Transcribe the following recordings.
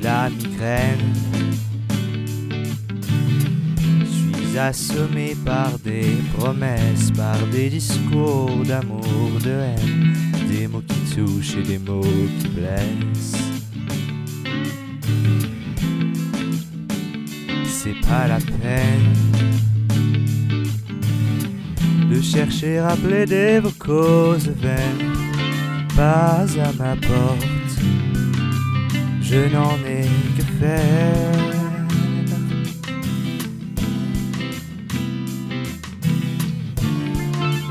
la migraine. Je suis assommé par des promesses, par des discours d'amour, de haine, des mots qui touchent et des mots qui blessent. C'est pas la peine de chercher à plaider vos causes vaines, pas à ma porte, je n'en ai que faire.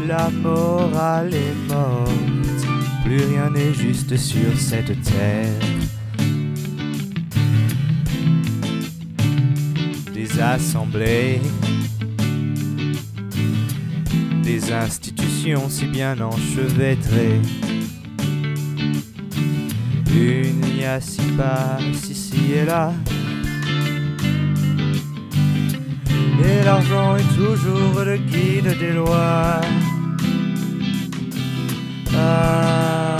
La morale est morte, plus rien n'est juste sur cette terre. Des assemblées, des institutions si bien enchevêtrées. Y passe ici et là. Et l'argent est toujours le guide des lois. Ah.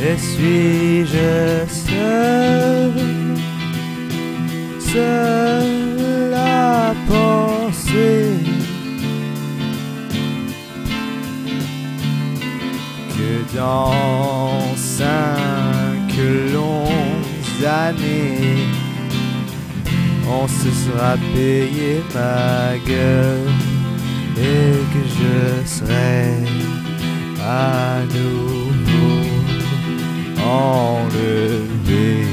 Et suis-je seul, seul dans cinq longues années on se sera payé ma gueule et que je serai à nouveau enlevé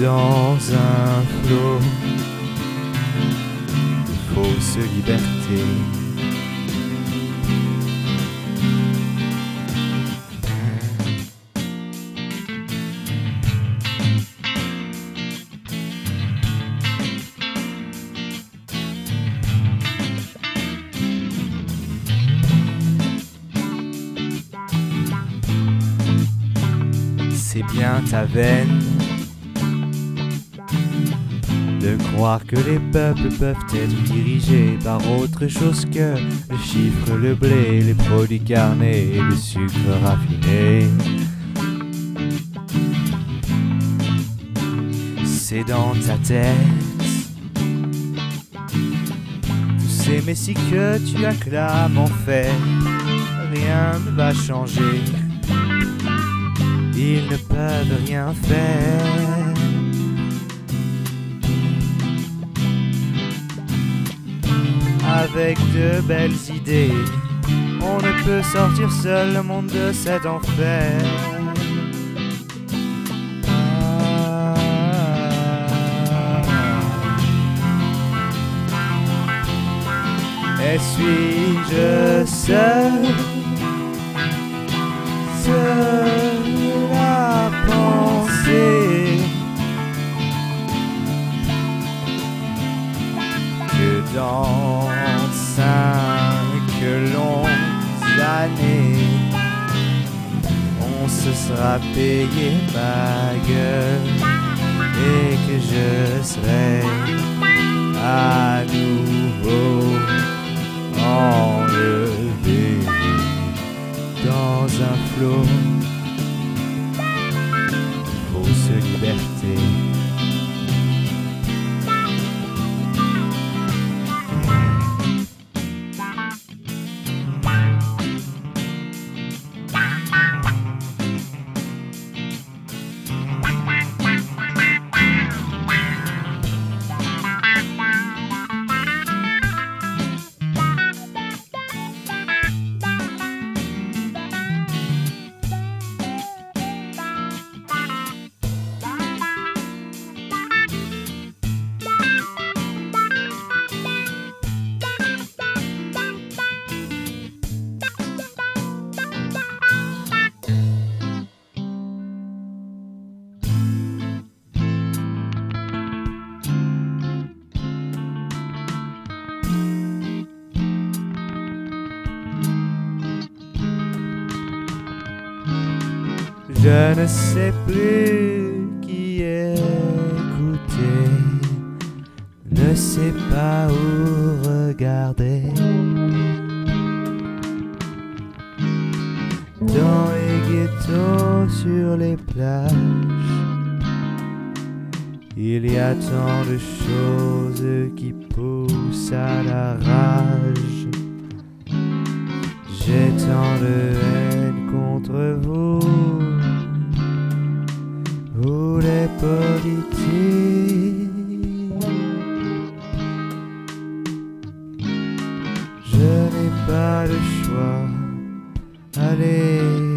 dans un flot de fausse liberté. C'est bien ta veine. De croire que les peuples peuvent être dirigés par autre chose que le chiffre, le blé, les produits carnés et le sucre raffiné. C'est dans ta tête. Tous ces messies que tu acclames en fait, rien ne va changer ils ne peuvent rien faire. Avec de belles idées, on ne peut sortir seul le monde de cet enfer. Ah. Et suis-je seul, on se sera payé ma gueule et que je serai à nouveau enlevé dans un flot Je ne sais plus qui écouter, ne sais pas où regarder. Dans bateaux sur les plages. Il y a tant de choses qui poussent à la rage. J'ai tant de haine contre vous, ou les politiques. Je n'ai pas le choix. Allez.